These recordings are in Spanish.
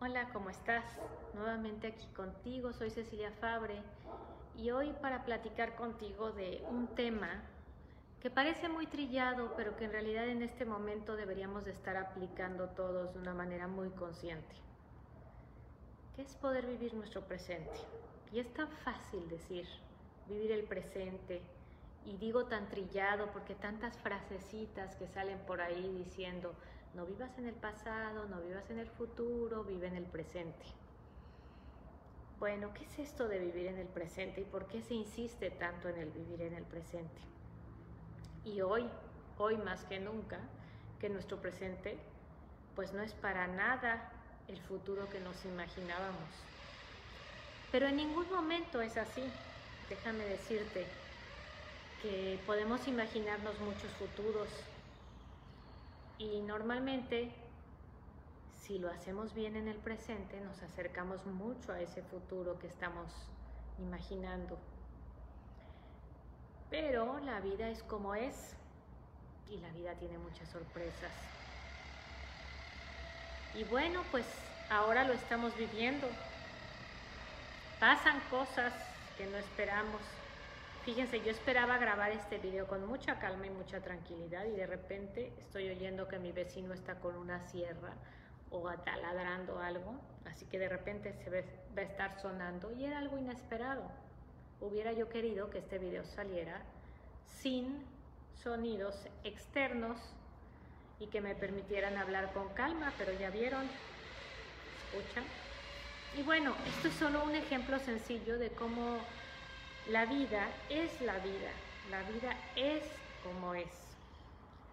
Hola, ¿cómo estás? Nuevamente aquí contigo, soy Cecilia Fabre y hoy para platicar contigo de un tema que parece muy trillado, pero que en realidad en este momento deberíamos de estar aplicando todos de una manera muy consciente, que es poder vivir nuestro presente. Y es tan fácil decir, vivir el presente, y digo tan trillado porque tantas frasecitas que salen por ahí diciendo, no vivas en el pasado, no vivas en el futuro, vive en el presente. Bueno, ¿qué es esto de vivir en el presente y por qué se insiste tanto en el vivir en el presente? Y hoy, hoy más que nunca, que nuestro presente pues no es para nada el futuro que nos imaginábamos. Pero en ningún momento es así, déjame decirte, que podemos imaginarnos muchos futuros y normalmente si lo hacemos bien en el presente nos acercamos mucho a ese futuro que estamos imaginando. Pero la vida es como es y la vida tiene muchas sorpresas. Y bueno, pues ahora lo estamos viviendo. Pasan cosas que no esperamos Fíjense, yo esperaba grabar este video con mucha calma y mucha tranquilidad y de repente estoy oyendo que mi vecino está con una sierra o taladrando algo, así que de repente se va a estar sonando y era algo inesperado. Hubiera yo querido que este video saliera sin sonidos externos y que me permitieran hablar con calma, pero ya vieron, escuchan. Y bueno, esto es solo un ejemplo sencillo de cómo la vida es la vida, la vida es como es.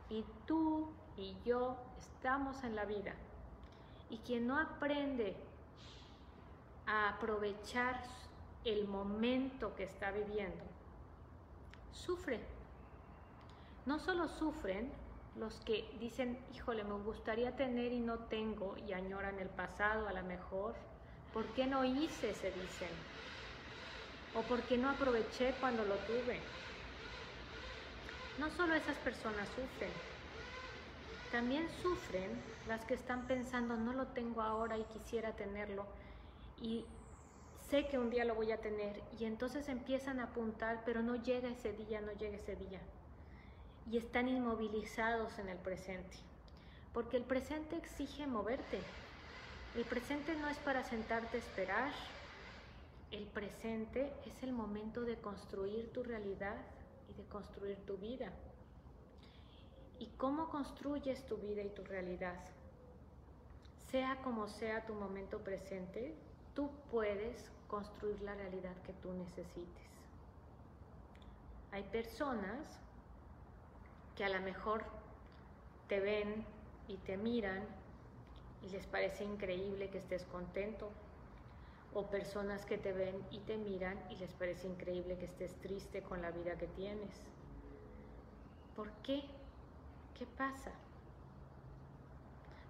Y tú y yo estamos en la vida. Y quien no aprende a aprovechar el momento que está viviendo, sufre. No solo sufren los que dicen, híjole, me gustaría tener y no tengo y añoran el pasado a lo mejor. ¿Por qué no hice? Se dicen o porque no aproveché cuando lo tuve. No solo esas personas sufren, también sufren las que están pensando no lo tengo ahora y quisiera tenerlo y sé que un día lo voy a tener y entonces empiezan a apuntar pero no llega ese día, no llega ese día y están inmovilizados en el presente porque el presente exige moverte. El presente no es para sentarte a esperar, el presente es el momento de construir tu realidad y de construir tu vida. ¿Y cómo construyes tu vida y tu realidad? Sea como sea tu momento presente, tú puedes construir la realidad que tú necesites. Hay personas que a lo mejor te ven y te miran y les parece increíble que estés contento, o personas que te ven y te miran y les parece increíble que estés triste con la vida que tienes. ¿Por qué? ¿Qué pasa?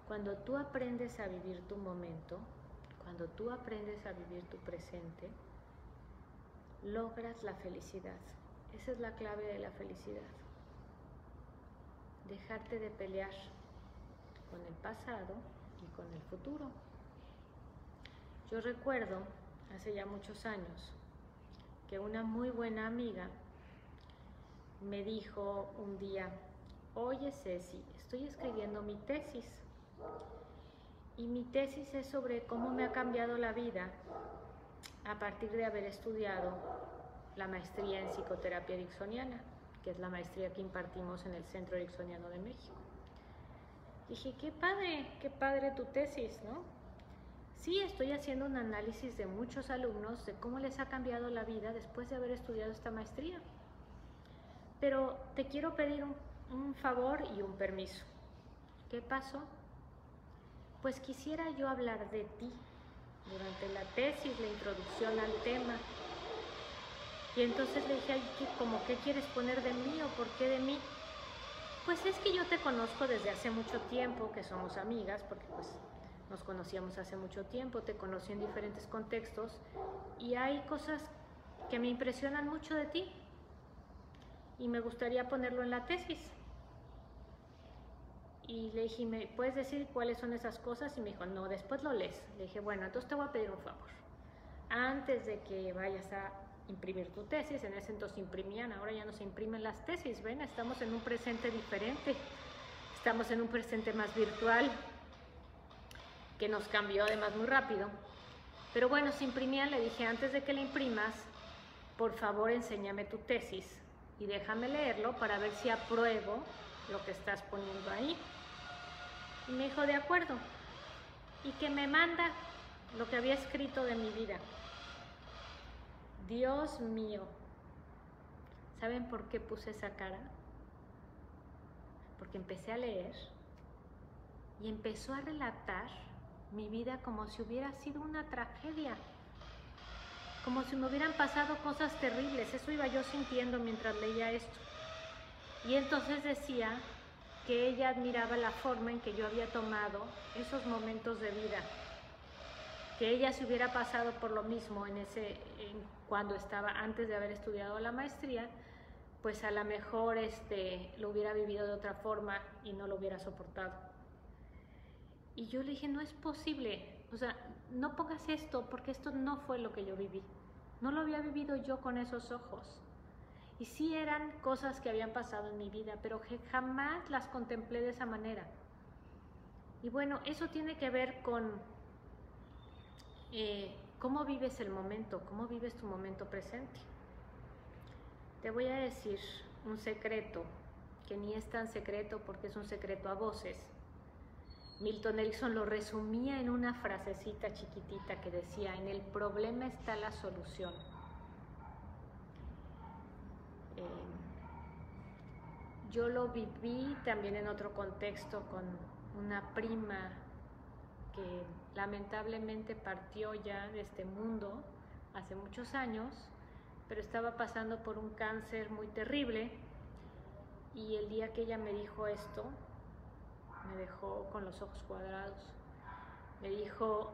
Cuando tú aprendes a vivir tu momento, cuando tú aprendes a vivir tu presente, logras la felicidad. Esa es la clave de la felicidad. Dejarte de pelear con el pasado y con el futuro. Yo recuerdo, hace ya muchos años, que una muy buena amiga me dijo un día, oye Ceci, estoy escribiendo mi tesis y mi tesis es sobre cómo me ha cambiado la vida a partir de haber estudiado la maestría en psicoterapia ericksoniana, que es la maestría que impartimos en el Centro Ericksoniano de México. Dije, qué padre, qué padre tu tesis, ¿no? Sí, estoy haciendo un análisis de muchos alumnos de cómo les ha cambiado la vida después de haber estudiado esta maestría. Pero te quiero pedir un, favor y un permiso. ¿Qué pasó? Pues quisiera yo hablar de ti durante la tesis, la introducción al tema. Y entonces le dije, Ay, ¿cómo qué quieres poner de mí o por qué de mí? Pues es que yo te conozco desde hace mucho tiempo, que somos amigas, porque pues nos conocíamos hace mucho tiempo, te conocí en diferentes contextos y hay cosas que me impresionan mucho de ti y me gustaría ponerlo en la tesis. Y le dije, ¿me puedes decir cuáles son esas cosas? Y me dijo, no, después lo lees. Le dije, bueno, entonces te voy a pedir un favor. Antes de que vayas a imprimir tu tesis, en ese entonces imprimían, ahora ya no se imprimen las tesis, ven, estamos en un presente diferente, estamos en un presente más virtual, que nos cambió además muy rápido. Pero bueno, se imprimían, le dije, antes de que la imprimas, por favor enséñame tu tesis y déjame leerlo para ver si apruebo lo que estás poniendo ahí. Y me dijo, de acuerdo. Y que me manda lo que había escrito de mi vida. Dios mío. ¿Saben por qué puse esa cara? Porque empecé a leer y empezó a relatar mi vida como si hubiera sido una tragedia, como si me hubieran pasado cosas terribles. Eso iba yo sintiendo mientras leía esto. Y entonces decía que ella admiraba la forma en que yo había tomado esos momentos de vida, que ella se hubiera pasado por lo mismo en ese cuando estaba antes de haber estudiado la maestría, pues a lo mejor este lo hubiera vivido de otra forma y no lo hubiera soportado. Y yo le dije, "No es posible. O sea, no pongas esto porque esto no fue lo que yo viví. No lo había vivido yo con esos ojos." Y sí eran cosas que habían pasado en mi vida, pero jamás las contemplé de esa manera. Y bueno, eso tiene que ver con eh, cómo vives el momento, cómo vives tu momento presente. Te voy a decir un secreto, que ni es tan secreto porque es un secreto a voces. Milton Erickson lo resumía en una frasecita chiquitita que decía, en el problema está la solución. Eh, yo lo viví también en otro contexto con una prima que lamentablemente partió ya de este mundo hace muchos años, pero estaba pasando por un cáncer muy terrible y el día que ella me dijo esto, me dejó con los ojos cuadrados. Me dijo,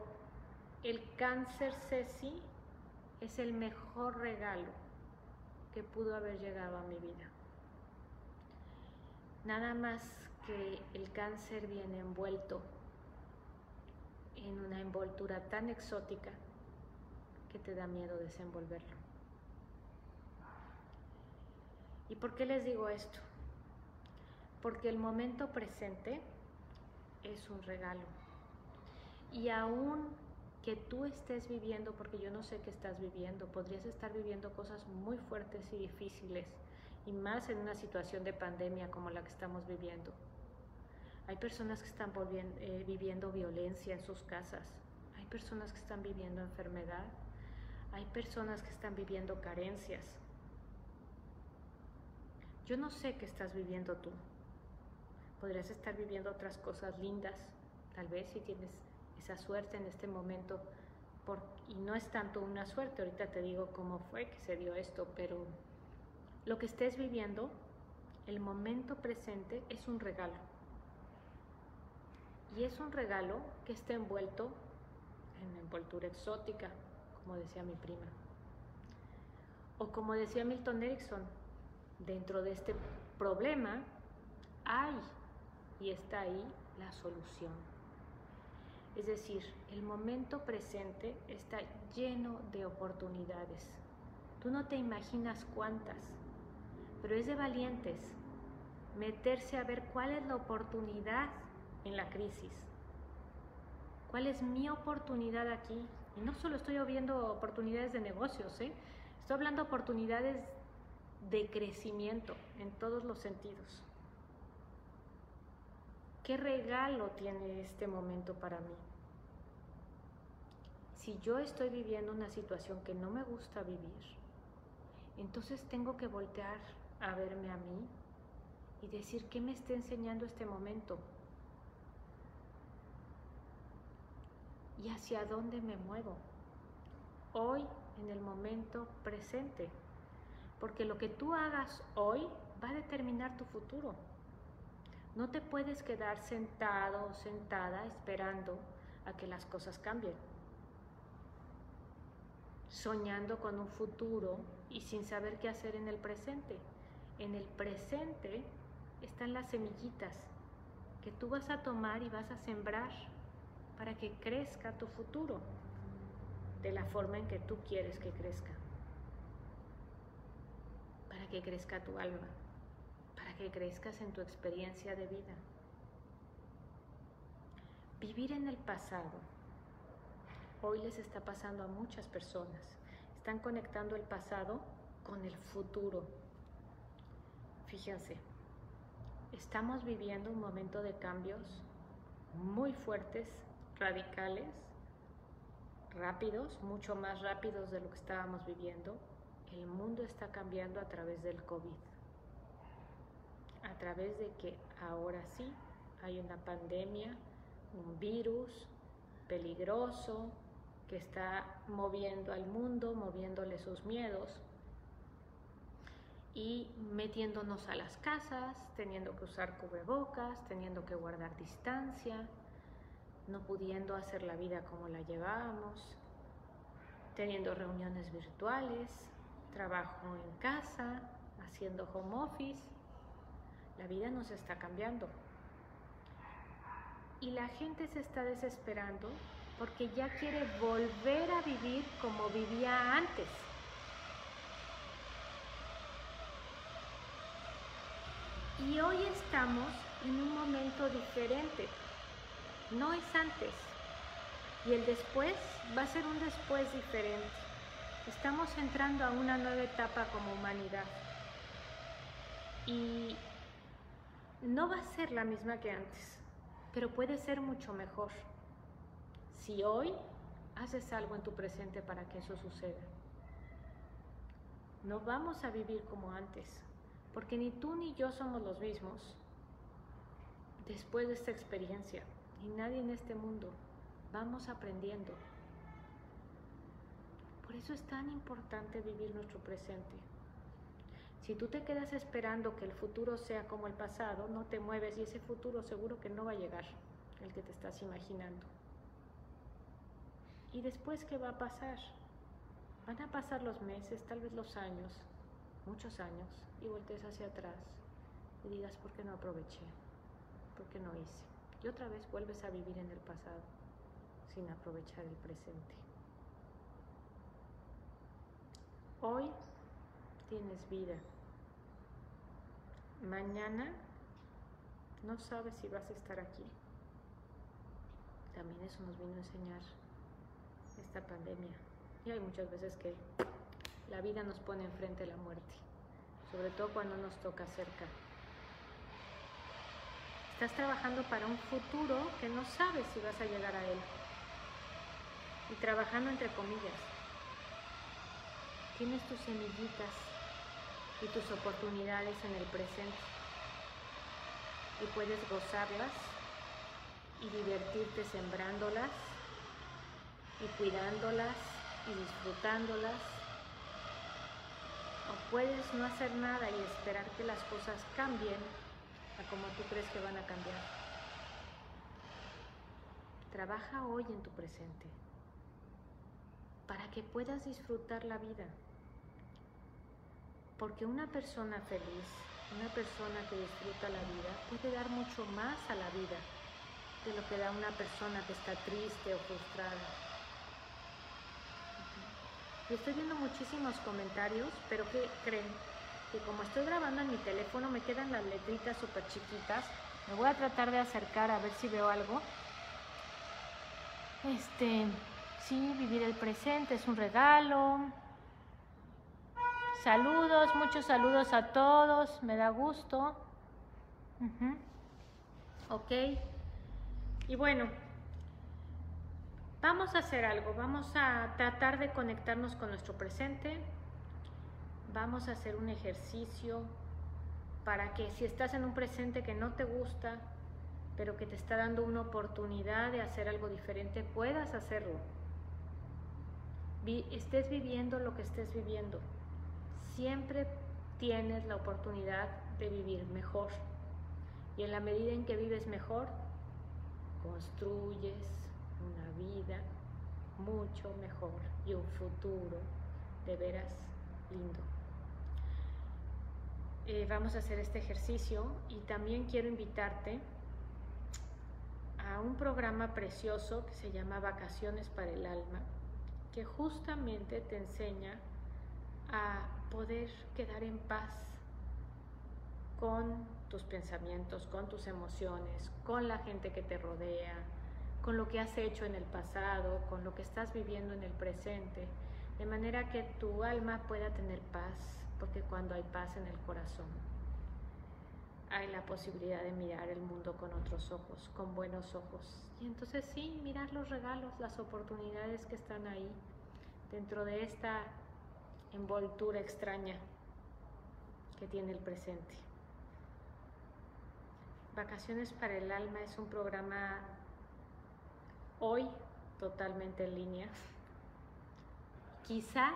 el cáncer, Ceci, es el mejor regalo que pudo haber llegado a mi vida. Nada más que el cáncer viene envuelto en una envoltura tan exótica que te da miedo desenvolverlo. ¿Y por qué les digo esto? Porque el momento presente es un regalo. Y aún que tú estés viviendo, porque yo no sé qué estás viviendo, podrías estar viviendo cosas muy fuertes y difíciles, y más en una situación de pandemia como la que estamos viviendo. Hay personas que están eh, viviendo violencia en sus casas, hay personas que están viviendo enfermedad, hay personas que están viviendo carencias. Yo no sé qué estás viviendo tú. Podrías estar viviendo otras cosas lindas, tal vez si tienes esa suerte en este momento. y no es tanto una suerte, ahorita te digo cómo fue que se dio esto, pero lo que estés viviendo, el momento presente es un regalo. Y es un regalo que está envuelto en envoltura exótica, como decía mi prima. O como decía Milton Erickson, dentro de este problema hay y está ahí la solución. Es decir, el momento presente está lleno de oportunidades. Tú no te imaginas cuántas, pero es de valientes meterse a ver cuál es la oportunidad en la crisis. ¿Cuál es mi oportunidad aquí? Y no solo estoy viendo oportunidades de negocios, ¿eh? estoy hablando de oportunidades de crecimiento en todos los sentidos. ¿Qué regalo tiene este momento para mí? Si yo estoy viviendo una situación que no me gusta vivir, entonces tengo que voltear a verme a mí y decir, ¿qué me está enseñando este momento? ¿Y hacia dónde me muevo? Hoy, en el momento presente. Porque lo que tú hagas hoy va a determinar tu futuro. No te puedes quedar sentado o sentada esperando a que las cosas cambien. Soñando con un futuro y sin saber qué hacer en el presente. En el presente están las semillitas que tú vas a tomar y vas a sembrar para que crezca tu futuro de la forma en que tú quieres que crezca. Para que crezca tu alma, para que crezcas en tu experiencia de vida. Vivir en el pasado. Hoy les está pasando a muchas personas. Están conectando el pasado con el futuro. Fíjense, estamos viviendo un momento de cambios muy fuertes, radicales, rápidos, mucho más rápidos de lo que estábamos viviendo. El mundo está cambiando a través del COVID, a través de que ahora sí hay una pandemia, un virus peligroso que está moviendo al mundo, moviéndole sus miedos y metiéndonos a las casas, teniendo que usar cubrebocas, teniendo que guardar distancia, no pudiendo hacer la vida como la llevábamos, teniendo reuniones virtuales, trabajo en casa, haciendo home office. La vida nos está cambiando. Y la gente se está desesperando porque ya quiere volver a vivir como vivía antes. Y hoy estamos en un momento diferente. No es antes. Y el después va a ser un después diferente. Estamos entrando a una nueva etapa como humanidad. Y no va a ser la misma que antes, pero puede ser mucho mejor. Si hoy haces algo en tu presente para que eso suceda. No vamos a vivir como antes, porque ni tú ni yo somos los mismos después de esta experiencia, y nadie en este mundo. Vamos aprendiendo. Por eso es tan importante vivir nuestro presente. Si tú te quedas esperando que el futuro sea como el pasado, no te mueves y ese futuro seguro que no va a llegar, el que te estás imaginando. ¿Y después qué va a pasar? Van a pasar los meses, tal vez los años, muchos años, y voltees hacia atrás y digas, ¿por qué no aproveché? ¿Por qué no hice? Y otra vez vuelves a vivir en el pasado sin aprovechar el presente. Hoy tienes vida. Mañana no sabes si vas a estar aquí. También eso nos vino a enseñar esta pandemia. Y hay muchas veces que la vida nos pone enfrente la muerte sobre todo cuando nos toca cerca. Estás trabajando para un futuro que no sabes si vas a llegar a él. Y trabajando entre comillas. Tienes tus semillitas y tus oportunidades en el presente. Y puedes gozarlas y divertirte sembrándolas y cuidándolas y disfrutándolas o puedes no hacer nada y esperar que las cosas cambien a como tú crees que van a cambiar. Trabaja hoy en tu presente para que puedas disfrutar la vida. Porque una persona feliz, una persona que disfruta la vida, puede dar mucho más a la vida de lo que da una persona que está triste o frustrada. Y estoy viendo muchísimos comentarios, pero ¿qué creen? Que como estoy grabando en mi teléfono me quedan las letritas súper chiquitas. Me voy a tratar de acercar a ver si veo algo. Este, sí, vivir el presente es un regalo. Saludos, muchos saludos a todos, me da gusto. Ok. Y bueno, Vamos a hacer algo, vamos a tratar de conectarnos con nuestro presente, vamos a hacer un ejercicio para que si estás en un presente que no te gusta, pero que te está dando una oportunidad de hacer algo diferente, puedas hacerlo. estés viviendo lo que estés viviendo, siempre tienes la oportunidad de vivir mejor. Y en la medida en que vives mejor, construyes, una vida mucho mejor y un futuro de veras lindo. Eh, vamos a hacer este ejercicio y también quiero invitarte a un programa precioso que se llama Vacaciones para el Alma, que justamente te enseña a poder quedar en paz con tus pensamientos, con tus emociones, con la gente que te rodea, con lo que has hecho en el pasado, con lo que estás viviendo en el presente, de manera que tu alma pueda tener paz, porque cuando hay paz en el corazón, hay la posibilidad de mirar el mundo con otros ojos, con buenos ojos. Y entonces sí, mirar los regalos, las oportunidades que están ahí, dentro de esta envoltura extraña que tiene el presente. Vacaciones para el Alma es un programa hoy totalmente en línea. Quizás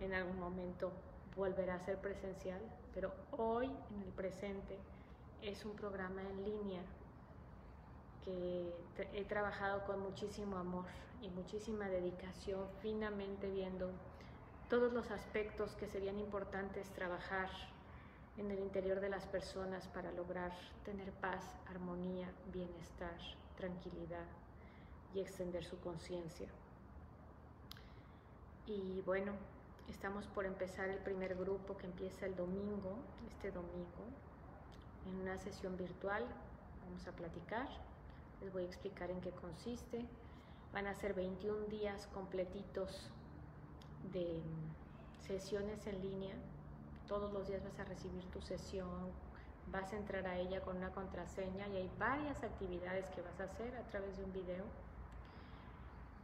en algún momento volverá a ser presencial, pero hoy en el presente es un programa en línea que he trabajado con muchísimo amor y muchísima dedicación, finamente viendo todos los aspectos que serían importantes trabajar en el interior de las personas para lograr tener paz, armonía, bienestar, tranquilidad y extender su conciencia. Y bueno, Estamos por empezar el primer grupo que empieza el domingo, este domingo, en una sesión virtual. Vamos a platicar, les voy a explicar en qué consiste. Van a ser 21 días completitos de sesiones en línea. Todos los días vas a recibir tu sesión, vas a entrar a ella con una contraseña y hay varias actividades que vas a hacer a través de un video.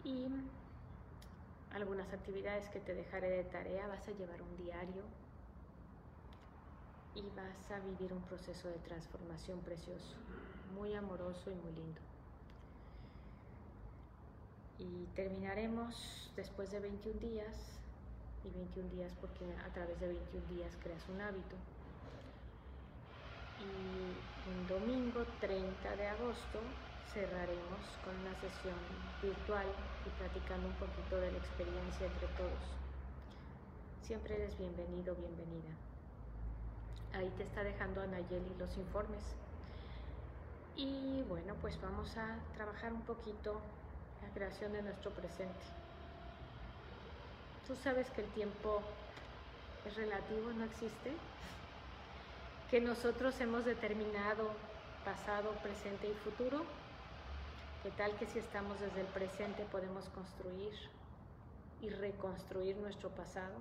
Y algunas actividades que te dejaré de tarea, vas a llevar un diario y vas a vivir un proceso de transformación precioso, muy amoroso y muy lindo. Y terminaremos después de 21 días, y 21 días porque a través de 21 días creas un hábito. Y un domingo 30 de agosto cerraremos con una sesión virtual y platicando un poquito de la experiencia entre todos. Siempre eres bienvenido, bienvenida. Ahí te está dejando Anayeli los informes. Y bueno, pues vamos a trabajar un poquito la creación de nuestro presente. Tú sabes que el tiempo es relativo, no existe. Que nosotros hemos determinado pasado, presente y futuro ¿Qué tal que si estamos desde el presente podemos construir y reconstruir nuestro pasado,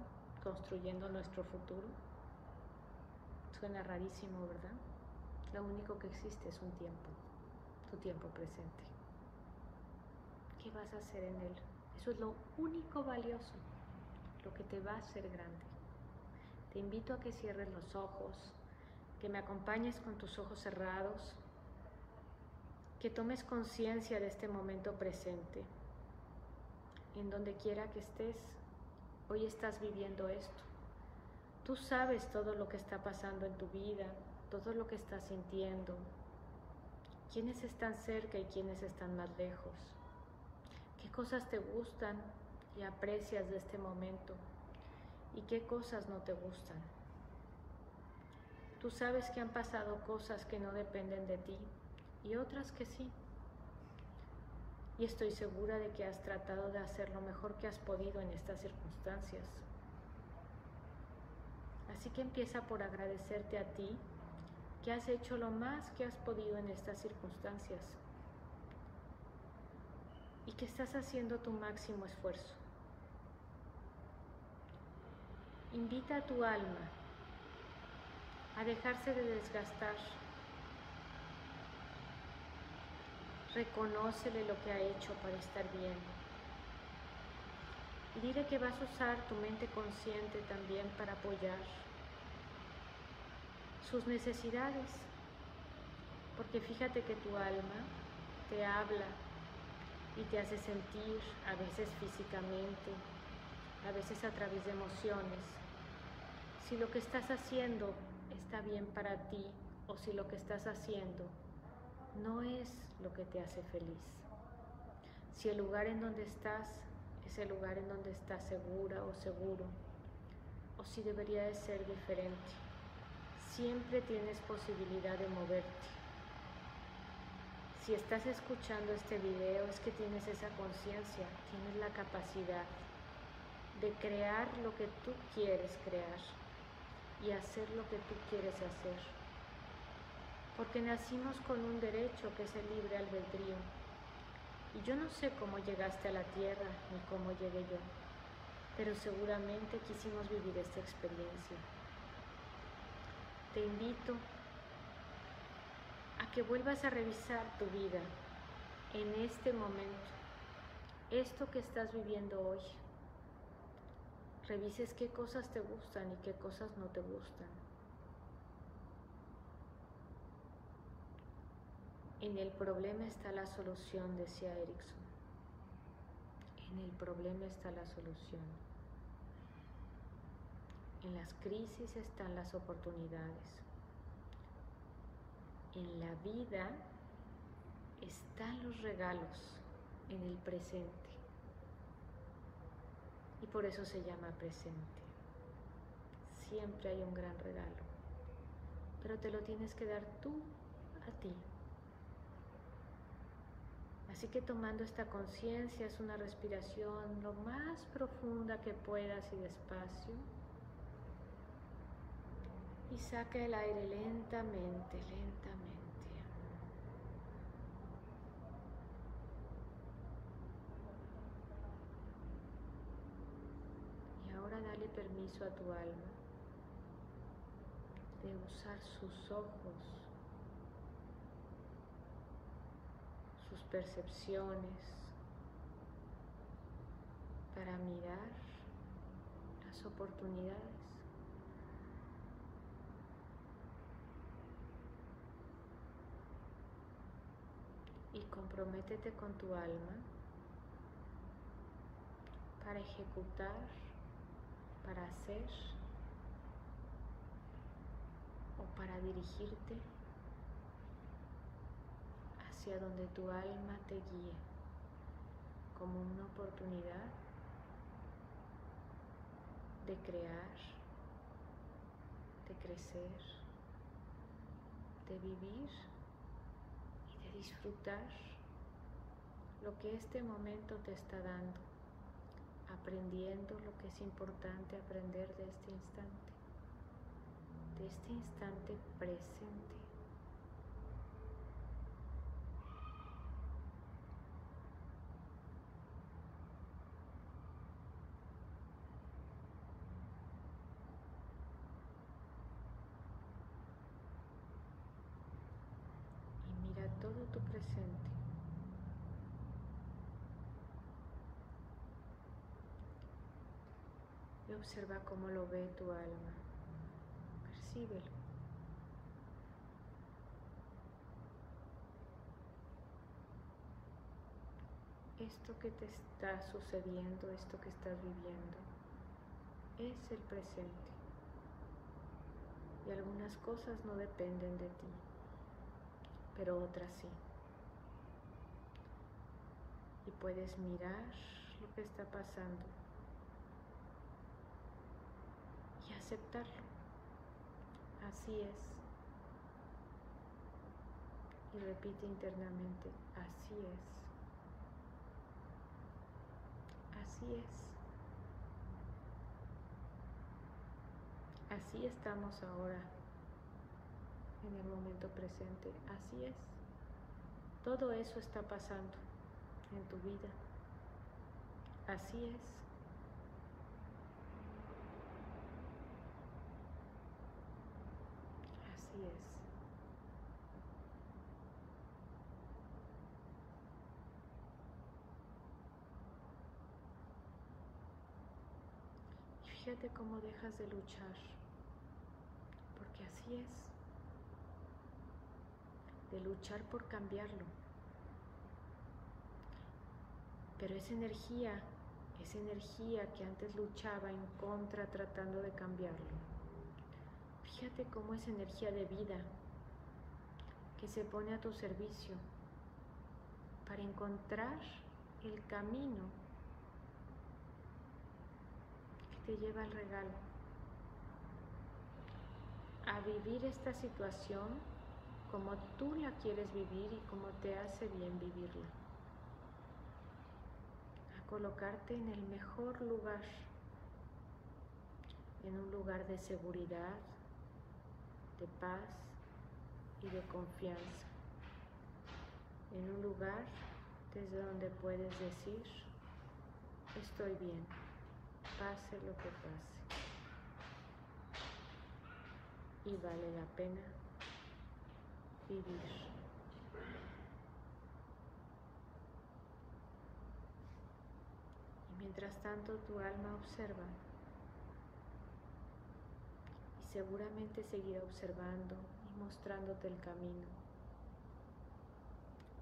construyendo nuestro futuro? Suena rarísimo, ¿verdad? Lo único que existe es un tiempo, tu tiempo presente. ¿Qué vas a hacer en él? Eso es lo único valioso, lo que te va a hacer grande. Te invito a que cierres los ojos, que me acompañes con tus ojos cerrados que tomes conciencia de este momento presente. En donde quiera que estés, hoy estás viviendo esto. Tú sabes todo lo que está pasando en tu vida, todo lo que estás sintiendo, quiénes están cerca y quiénes están más lejos, qué cosas te gustan y aprecias de este momento y qué cosas no te gustan. Tú sabes que han pasado cosas que no dependen de ti, y otras que sí. Y estoy segura de que has tratado de hacer lo mejor que has podido en estas circunstancias. Así que empieza por agradecerte a ti que has hecho lo más que has podido en estas circunstancias y que estás haciendo tu máximo esfuerzo. Invita a tu alma a dejarse de desgastar Reconócele lo que ha hecho para estar bien. Y dile que vas a usar tu mente consciente también para apoyar sus necesidades. Porque fíjate que tu alma te habla y te hace sentir, a veces físicamente, a veces a través de emociones, si lo que estás haciendo está bien para ti o si lo que estás haciendo no es lo que te hace feliz. Si el lugar en donde estás es el lugar en donde estás segura o seguro, o si debería de ser diferente. Siempre tienes posibilidad de moverte. Si estás escuchando este video es que tienes esa conciencia, tienes la capacidad de crear lo que tú quieres crear y hacer lo que tú quieres hacer. Porque nacimos con un derecho que es el libre albedrío. Y yo no sé cómo llegaste a la tierra ni cómo llegué yo, pero seguramente quisimos vivir esta experiencia. Te invito que vuelvas a revisar tu vida en este momento, esto que estás viviendo hoy. Revises qué cosas te gustan y qué cosas no te gustan. En el problema está la solución, decía Erickson. En el problema está la solución. En las crisis están las oportunidades en la vida están los regalos en el presente. Y por eso se llama presente. Siempre hay un gran regalo. Pero te lo tienes que dar tú a ti. Así que tomando esta conciencia es una respiración lo más profunda que puedas y despacio y saca el aire lentamente, lentamente. Y ahora dale permiso a tu alma de usar sus ojos, sus percepciones para mirar las oportunidades y comprométete con tu alma para ejecutar, para hacer o para dirigirte hacia donde tu alma te guíe como una oportunidad de crear, de crecer, de vivir disfrutar lo que este momento te está dando, aprendiendo lo que es importante aprender de este instante, de este instante presente. tu presente. Observa cómo lo ve tu alma. Percíbelo. Esto que te está sucediendo, esto que estás viviendo, es el presente. Y algunas cosas no dependen de ti pero otras sí. Y puedes mirar lo que está pasando y aceptarlo. Así es. Y repite internamente, así es. Así es. Así estamos ahora en el momento presente. Así es. Todo eso está pasando en tu vida. Así es. Es. Y fíjate cómo dejas de luchar, porque así es de luchar por cambiarlo. Pero esa energía, esa energía que antes luchaba en contra tratando de cambiarlo, fíjate cómo es energía de vida que se pone a tu servicio para encontrar el camino que te lleva al regalo, a vivir esta situación como tú la quieres vivir y como te hace bien vivirla. A colocarte en el mejor lugar, en un lugar de seguridad, de paz y de confianza. En un lugar desde donde puedes decir, estoy bien, pase lo que pase. Y vale la pena vivir. Y mientras tanto tu alma observa seguramente seguirá observando y mostrándote el camino.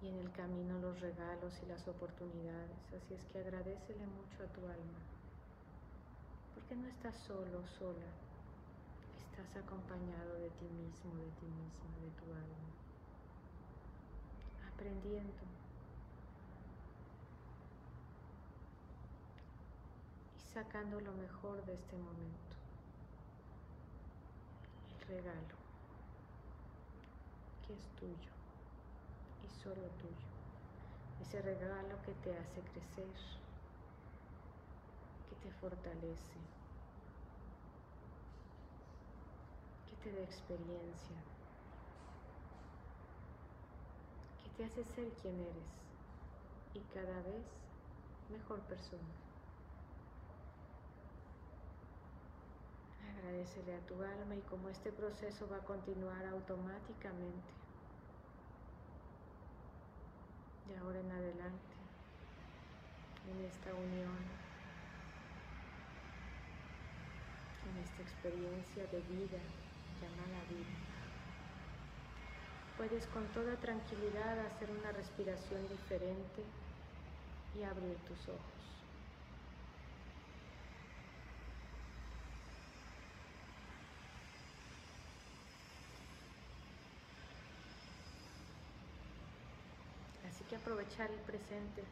Y en el camino los regalos y las oportunidades. Así es que agradecele mucho a tu alma. Porque no estás solo, sola estás acompañado de ti mismo, de ti misma, de tu alma, aprendiendo y sacando lo mejor de este momento, regalo que es tuyo y solo tuyo, ese regalo que te hace crecer, que te fortalece de experiencia, que te hace ser quien eres y cada vez mejor persona. Agradecele a tu alma y como este proceso va a continuar automáticamente de ahora en adelante en esta unión, en esta experiencia de vida llamada vida. Puedes con toda tranquilidad hacer una respiración diferente y abrir tus ojos. Así aprovechar el presente,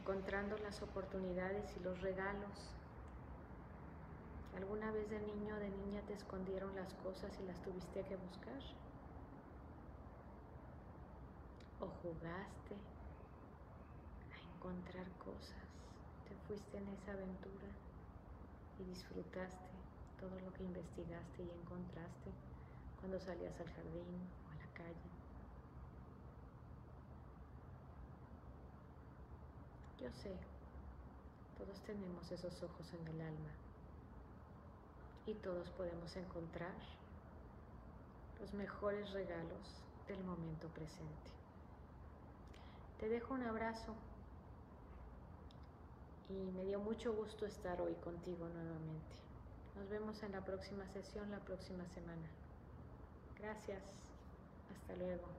encontrando las oportunidades y los regalos ¿Alguna vez de niño o de niña te escondieron las cosas y las tuviste que buscar? ¿O jugaste a encontrar cosas? ¿Te fuiste en esa aventura y disfrutaste todo lo que investigaste y encontraste cuando salías al jardín o a la calle? Yo sé, todos tenemos esos ojos en el alma y todos podemos encontrar los mejores regalos del momento presente. Te dejo un abrazo y me dio mucho gusto estar hoy contigo nuevamente. Nos vemos en la próxima sesión la próxima semana. Gracias. Hasta luego.